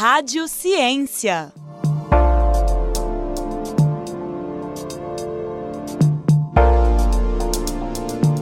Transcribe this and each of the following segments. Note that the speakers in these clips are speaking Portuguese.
Rádio Ciência.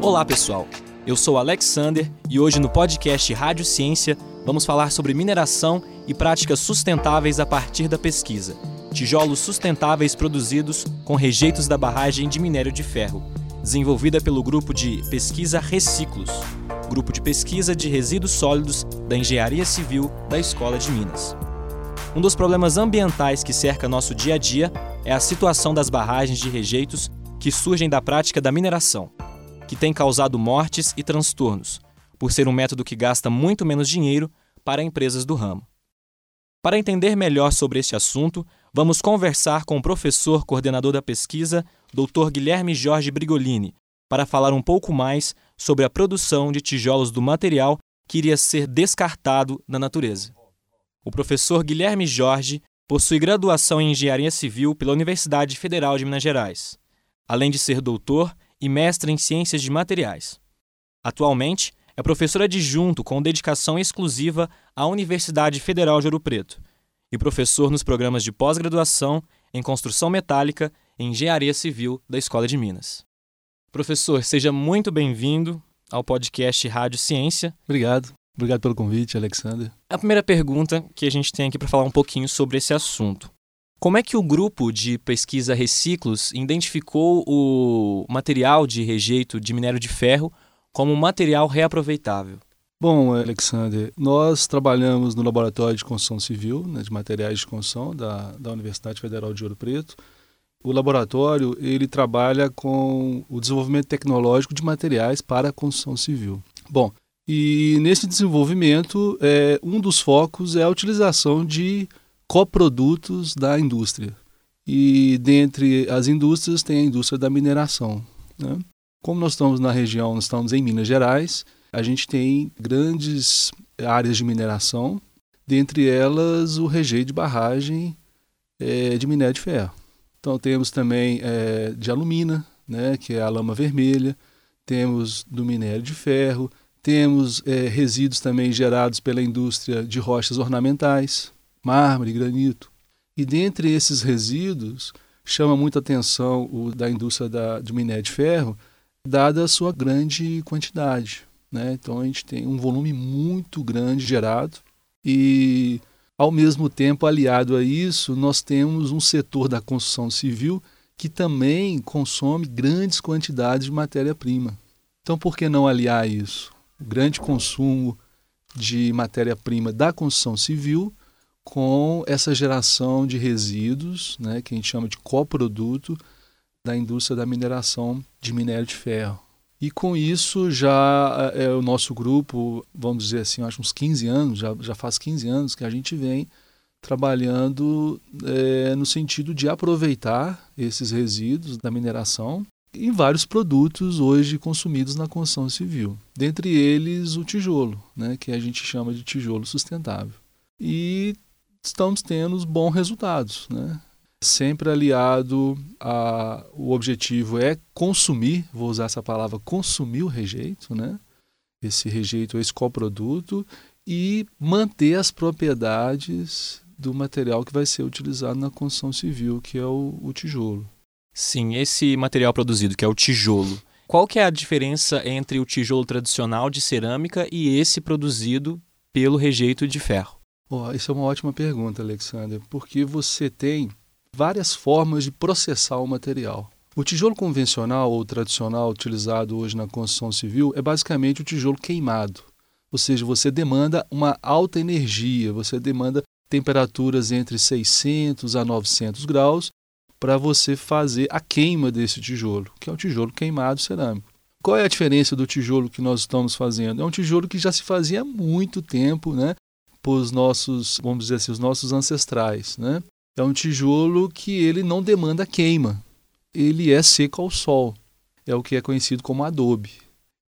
Olá, pessoal. Eu sou Alexander e hoje no podcast Rádio Ciência vamos falar sobre mineração e práticas sustentáveis a partir da pesquisa. Tijolos sustentáveis produzidos com rejeitos da barragem de minério de ferro, desenvolvida pelo grupo de pesquisa Reciclos, grupo de pesquisa de resíduos sólidos da Engenharia Civil da Escola de Minas. Um dos problemas ambientais que cerca nosso dia a dia é a situação das barragens de rejeitos que surgem da prática da mineração que tem causado mortes e transtornos, por ser um método que gasta muito menos dinheiro para empresas do ramo. Para entender melhor sobre este assunto, vamos conversar com o professor coordenador da pesquisa, Dr. Guilherme Jorge Brigolini, para falar um pouco mais sobre a produção de tijolos do material que iria ser descartado na natureza. O professor Guilherme Jorge possui graduação em Engenharia Civil pela Universidade Federal de Minas Gerais. Além de ser doutor e mestre em Ciências de Materiais. Atualmente, é professor adjunto com dedicação exclusiva à Universidade Federal de Ouro Preto e professor nos programas de pós-graduação em Construção Metálica e Engenharia Civil da Escola de Minas. Professor, seja muito bem-vindo ao podcast Rádio Ciência. Obrigado. Obrigado pelo convite, Alexander. A primeira pergunta que a gente tem aqui para falar um pouquinho sobre esse assunto. Como é que o grupo de pesquisa Reciclos identificou o material de rejeito de minério de ferro como material reaproveitável? Bom, Alexander, nós trabalhamos no Laboratório de Construção Civil, né, de materiais de construção da, da Universidade Federal de Ouro Preto. O laboratório ele trabalha com o desenvolvimento tecnológico de materiais para a construção civil. Bom, e nesse desenvolvimento, é, um dos focos é a utilização de coprodutos da indústria. E dentre as indústrias tem a indústria da mineração. Né? Como nós estamos na região, nós estamos em Minas Gerais, a gente tem grandes áreas de mineração, dentre elas o rejeito de barragem é, de minério de ferro. Então temos também é, de alumina, né, que é a lama vermelha, temos do minério de ferro, temos é, resíduos também gerados pela indústria de rochas ornamentais, mármore, granito. E dentre esses resíduos, chama muita atenção o da indústria da, de minério de ferro, dada a sua grande quantidade. Né? Então a gente tem um volume muito grande gerado e, ao mesmo tempo, aliado a isso, nós temos um setor da construção civil que também consome grandes quantidades de matéria-prima. Então, por que não aliar isso? O grande consumo de matéria-prima da construção civil com essa geração de resíduos, né, que a gente chama de coproduto da indústria da mineração de minério de ferro. E com isso já é, o nosso grupo, vamos dizer assim, acho uns 15 anos, já, já faz 15 anos que a gente vem trabalhando é, no sentido de aproveitar esses resíduos da mineração em vários produtos hoje consumidos na construção civil. Dentre eles o tijolo, né, que a gente chama de tijolo sustentável. E estamos tendo bons resultados. Né? Sempre aliado a o objetivo é consumir, vou usar essa palavra, consumir o rejeito, né? esse rejeito, esse coproduto, e manter as propriedades do material que vai ser utilizado na construção civil, que é o, o tijolo. Sim, esse material produzido, que é o tijolo, qual que é a diferença entre o tijolo tradicional de cerâmica e esse produzido pelo rejeito de ferro? Oh, isso é uma ótima pergunta, Alexander, porque você tem várias formas de processar o material. O tijolo convencional ou tradicional utilizado hoje na construção civil é basicamente o tijolo queimado. Ou seja, você demanda uma alta energia, você demanda temperaturas entre 600 a 900 graus para você fazer a queima desse tijolo, que é o tijolo queimado cerâmico. Qual é a diferença do tijolo que nós estamos fazendo? É um tijolo que já se fazia há muito tempo, né? os nossos, vamos dizer assim, os nossos ancestrais, né? É um tijolo que ele não demanda queima. Ele é seco ao sol. É o que é conhecido como adobe.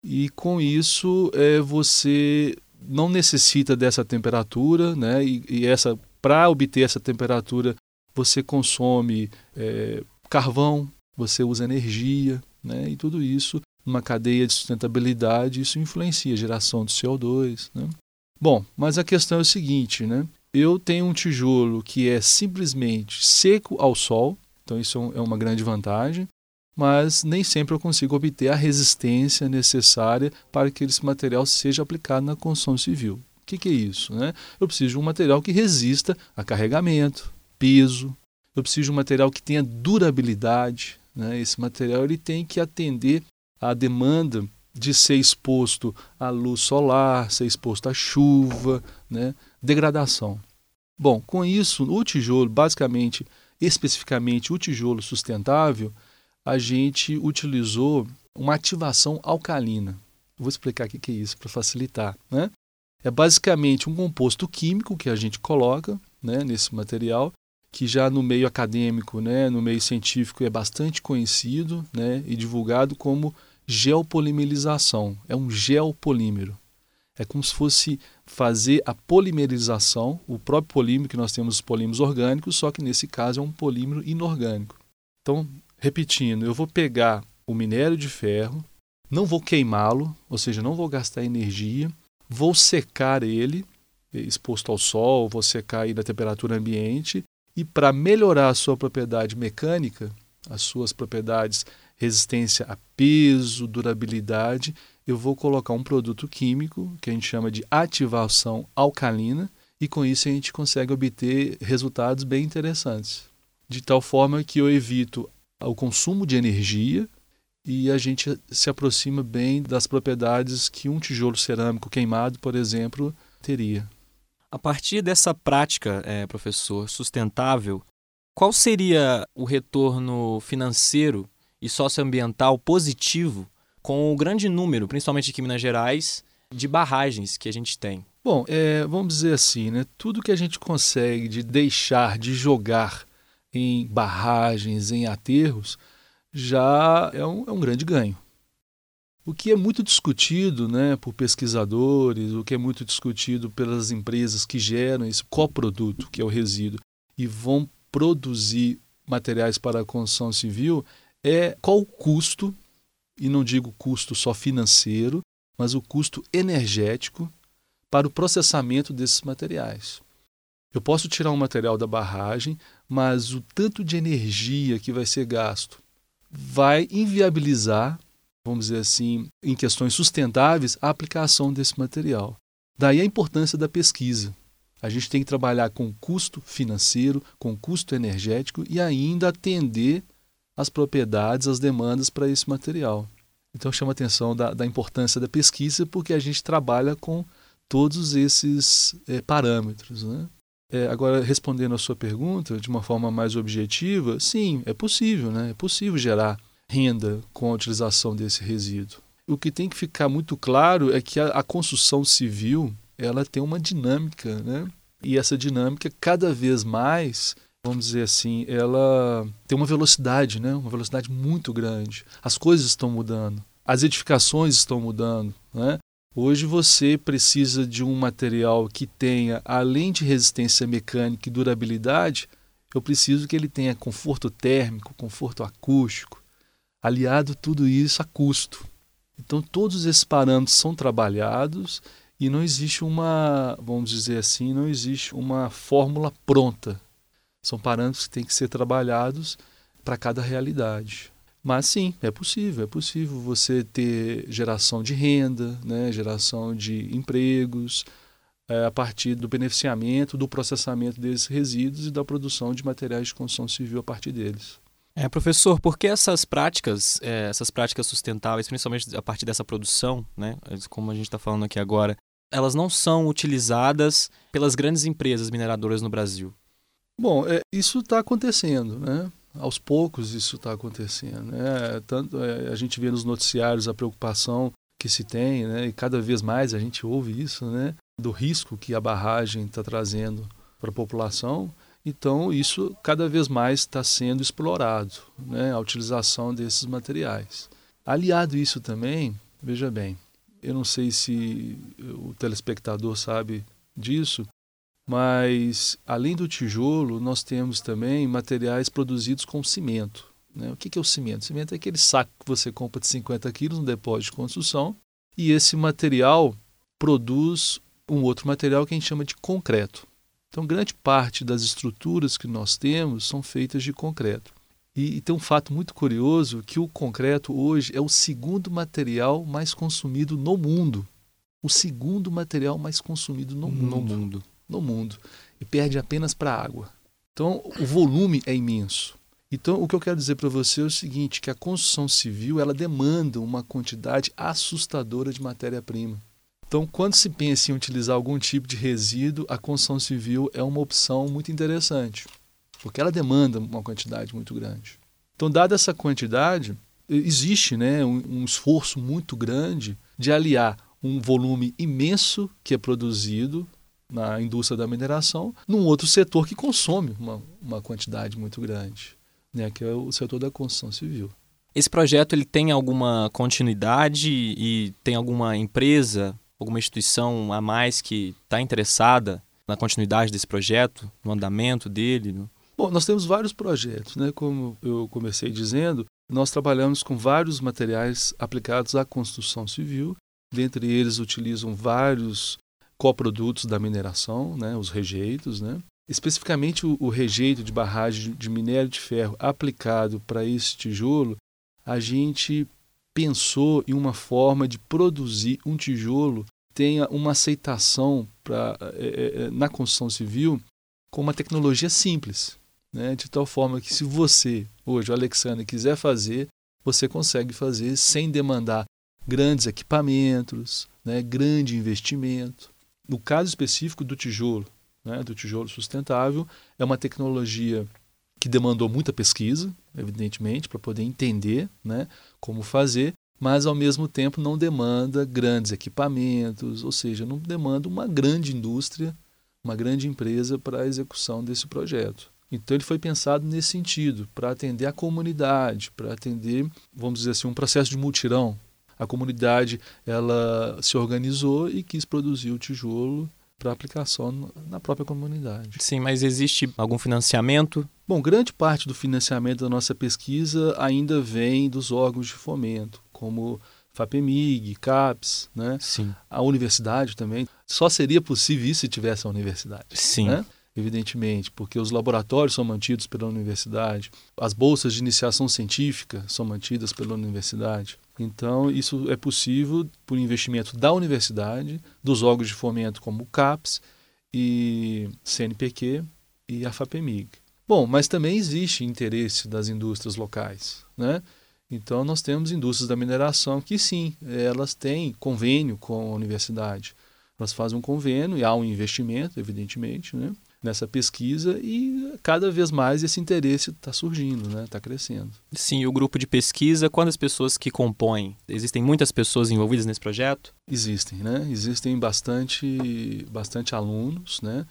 E com isso é, você não necessita dessa temperatura, né? E, e essa para obter essa temperatura você consome é, carvão, você usa energia, né? E tudo isso numa cadeia de sustentabilidade isso influencia a geração de CO2, né? Bom, mas a questão é o seguinte, né? Eu tenho um tijolo que é simplesmente seco ao sol, então isso é uma grande vantagem, mas nem sempre eu consigo obter a resistência necessária para que esse material seja aplicado na construção civil. O que, que é isso? Né? Eu preciso de um material que resista a carregamento, peso, eu preciso de um material que tenha durabilidade. Né? Esse material ele tem que atender à demanda de ser exposto à luz solar, ser exposto à chuva, né? Degradação. Bom, com isso, o tijolo, basicamente, especificamente o tijolo sustentável, a gente utilizou uma ativação alcalina. Vou explicar o que é isso para facilitar. Né? É basicamente um composto químico que a gente coloca né, nesse material, que já no meio acadêmico, né, no meio científico, é bastante conhecido né, e divulgado como geopolimerização. É um geopolímero. É como se fosse fazer a polimerização, o próprio polímero que nós temos os polímeros orgânicos, só que nesse caso é um polímero inorgânico. Então, repetindo, eu vou pegar o minério de ferro, não vou queimá-lo, ou seja, não vou gastar energia, vou secar ele, exposto ao sol, vou secar aí na temperatura ambiente, e para melhorar a sua propriedade mecânica, as suas propriedades resistência a peso, durabilidade, eu vou colocar um produto químico que a gente chama de ativação alcalina e com isso a gente consegue obter resultados bem interessantes. De tal forma que eu evito o consumo de energia e a gente se aproxima bem das propriedades que um tijolo cerâmico queimado, por exemplo, teria. A partir dessa prática, é, professor, sustentável, qual seria o retorno financeiro e socioambiental positivo com o grande número, principalmente aqui em Minas Gerais, de barragens que a gente tem? Bom, é, vamos dizer assim, né? tudo que a gente consegue de deixar de jogar em barragens, em aterros, já é um, é um grande ganho. O que é muito discutido né, por pesquisadores, o que é muito discutido pelas empresas que geram esse coproduto, que é o resíduo, e vão produzir materiais para a construção civil, é qual o custo e não digo custo só financeiro, mas o custo energético para o processamento desses materiais. Eu posso tirar um material da barragem, mas o tanto de energia que vai ser gasto vai inviabilizar, vamos dizer assim, em questões sustentáveis, a aplicação desse material. Daí a importância da pesquisa. A gente tem que trabalhar com custo financeiro, com custo energético e ainda atender as propriedades, as demandas para esse material. Então chama atenção da, da, importância da pesquisa porque a gente trabalha com todos esses é, parâmetros. Né? É, agora, respondendo a sua pergunta de uma forma mais objetiva, sim, é possível, né? é possível gerar renda com a utilização desse resíduo. O que tem que ficar muito claro é que a, a construção civil ela tem uma dinâmica, né? e essa dinâmica cada vez mais vamos dizer assim, ela tem uma velocidade, né? uma velocidade muito grande. As coisas estão mudando, as edificações estão mudando. Né? Hoje você precisa de um material que tenha, além de resistência mecânica e durabilidade, eu preciso que ele tenha conforto térmico, conforto acústico, aliado tudo isso a custo. Então todos esses parâmetros são trabalhados e não existe uma, vamos dizer assim, não existe uma fórmula pronta são parâmetros que têm que ser trabalhados para cada realidade. Mas sim, é possível, é possível você ter geração de renda, né, geração de empregos, é, a partir do beneficiamento, do processamento desses resíduos e da produção de materiais de construção civil a partir deles. É, professor, por que essas práticas, é, essas práticas sustentáveis, principalmente a partir dessa produção, né, como a gente está falando aqui agora, elas não são utilizadas pelas grandes empresas mineradoras no Brasil? Bom, é, isso está acontecendo, né? Aos poucos isso está acontecendo. Né? Tanto, é, a gente vê nos noticiários a preocupação que se tem, né? e cada vez mais a gente ouve isso, né? do risco que a barragem está trazendo para a população. Então, isso cada vez mais está sendo explorado, né? a utilização desses materiais. Aliado isso também, veja bem, eu não sei se o telespectador sabe disso, mas, além do tijolo, nós temos também materiais produzidos com cimento. Né? O que é o cimento? O cimento é aquele saco que você compra de 50 quilos no depósito de construção e esse material produz um outro material que a gente chama de concreto. Então, grande parte das estruturas que nós temos são feitas de concreto. E, e, tem um fato muito curioso que o concreto hoje é o segundo material mais consumido no mundo. O segundo material mais consumido no, no mundo. mundo. No mundo. E perde apenas para a água. Então, o volume é imenso. Então, o que eu quero dizer para você é o seguinte, que a construção civil ela demanda uma quantidade assustadora de matéria-prima. Então, quando se pensa em utilizar algum tipo de resíduo, a construção civil é uma opção muito interessante porque ela demanda uma quantidade muito grande. Então, dada essa quantidade, existe né, um, um esforço muito grande de aliar um volume imenso que é produzido na indústria da mineração num outro setor que consome uma, uma quantidade muito grande, né, que é o setor da construção civil. Esse projeto ele tem alguma continuidade e tem alguma empresa, alguma instituição a mais que está interessada na continuidade desse projeto, no andamento dele? No... Bom, nós temos vários projetos, né? Como eu comecei dizendo, nós trabalhamos com vários materiais aplicados à construção civil. Dentre eles, utilizam vários coprodutos da mineração, né? Os rejeitos, né? Especificamente o, o rejeito de barragem de minério de ferro aplicado para esse tijolo, a gente pensou em uma forma de produzir um tijolo tenha uma aceitação pra, é, é, na construção civil com uma tecnologia simples né, de tal forma que se você, hoje, o Alexandre, quiser fazer, você consegue fazer sem demandar grandes equipamentos, né, grande investimento. No caso específico do tijolo, né, do tijolo sustentável, é uma tecnologia que demandou muita pesquisa, evidentemente, para poder entender né, como fazer, mas ao mesmo tempo não demanda grandes equipamentos, ou seja, não demanda uma grande indústria, uma grande empresa para a execução desse projeto. Então ele foi pensado nesse sentido, para atender a comunidade, para atender, vamos dizer assim, um processo de multirão. A comunidade ela se organizou e quis produzir o tijolo para aplicação na própria comunidade. Sim, mas existe algum financiamento? Bom, grande parte do financiamento da nossa pesquisa ainda vem dos órgãos de fomento, como FAPEMIG, CAPES, né? Sim. A universidade também. Só seria possível isso se tivesse a universidade. Sim. Né? Evidentemente, porque os laboratórios são mantidos pela universidade, as bolsas de iniciação científica são mantidas pela universidade. Então, isso é possível por investimento da universidade, dos órgãos de fomento como o CAPES e CNPq e a FAPEMIG. Bom, mas também existe interesse das indústrias locais, né? Então, nós temos indústrias da mineração que, sim, elas têm convênio com a universidade. Elas fazem um convênio e há um investimento, evidentemente, né? Nessa pesquisa e cada vez mais esse interesse está surgindo, né? Está crescendo. Sim, o grupo de pesquisa, quantas pessoas que compõem? Existem muitas pessoas envolvidas nesse projeto? Existem, né? Existem bastante, bastante alunos, né?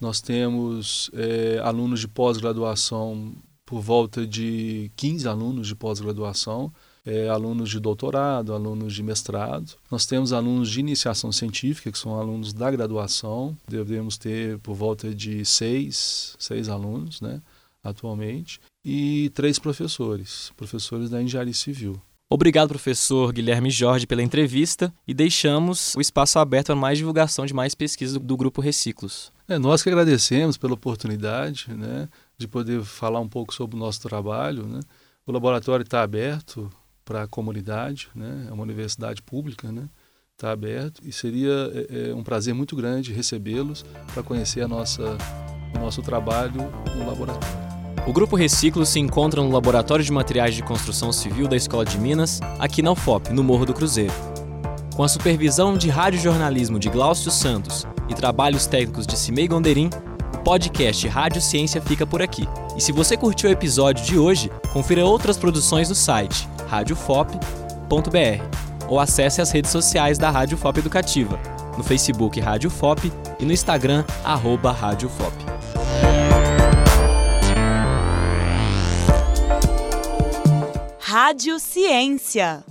Nós temos é, alunos de pós-graduação por volta de 15 alunos de pós-graduação é, alunos de doutorado, alunos de mestrado. Nós temos alunos de iniciação científica, que são alunos da graduação. Devemos ter por volta de seis, seis alunos né, atualmente. E três professores, professores da engenharia civil. Obrigado, professor Guilherme Jorge, pela entrevista e deixamos o espaço aberto para mais divulgação de mais pesquisas do Grupo Reciclos. É, nós que agradecemos pela oportunidade né, de poder falar um pouco sobre o nosso trabalho. Né. O laboratório está aberto para a comunidade, né? é uma universidade pública, né? está aberto e seria é, é, um prazer muito grande recebê-los para conhecer a nossa, o nosso trabalho no laboratório. O Grupo Reciclo se encontra no Laboratório de Materiais de Construção Civil da Escola de Minas, aqui na UFOP, no Morro do Cruzeiro. Com a supervisão de radiojornalismo de Glaucio Santos e trabalhos técnicos de Cimei Gonderim, o podcast Rádio Ciência fica por aqui. E se você curtiu o episódio de hoje, confira outras produções no site radiofop.br ou acesse as redes sociais da Rádio Fop Educativa, no Facebook Rádio Fop e no Instagram arroba Rádio Fop. Rádio Ciência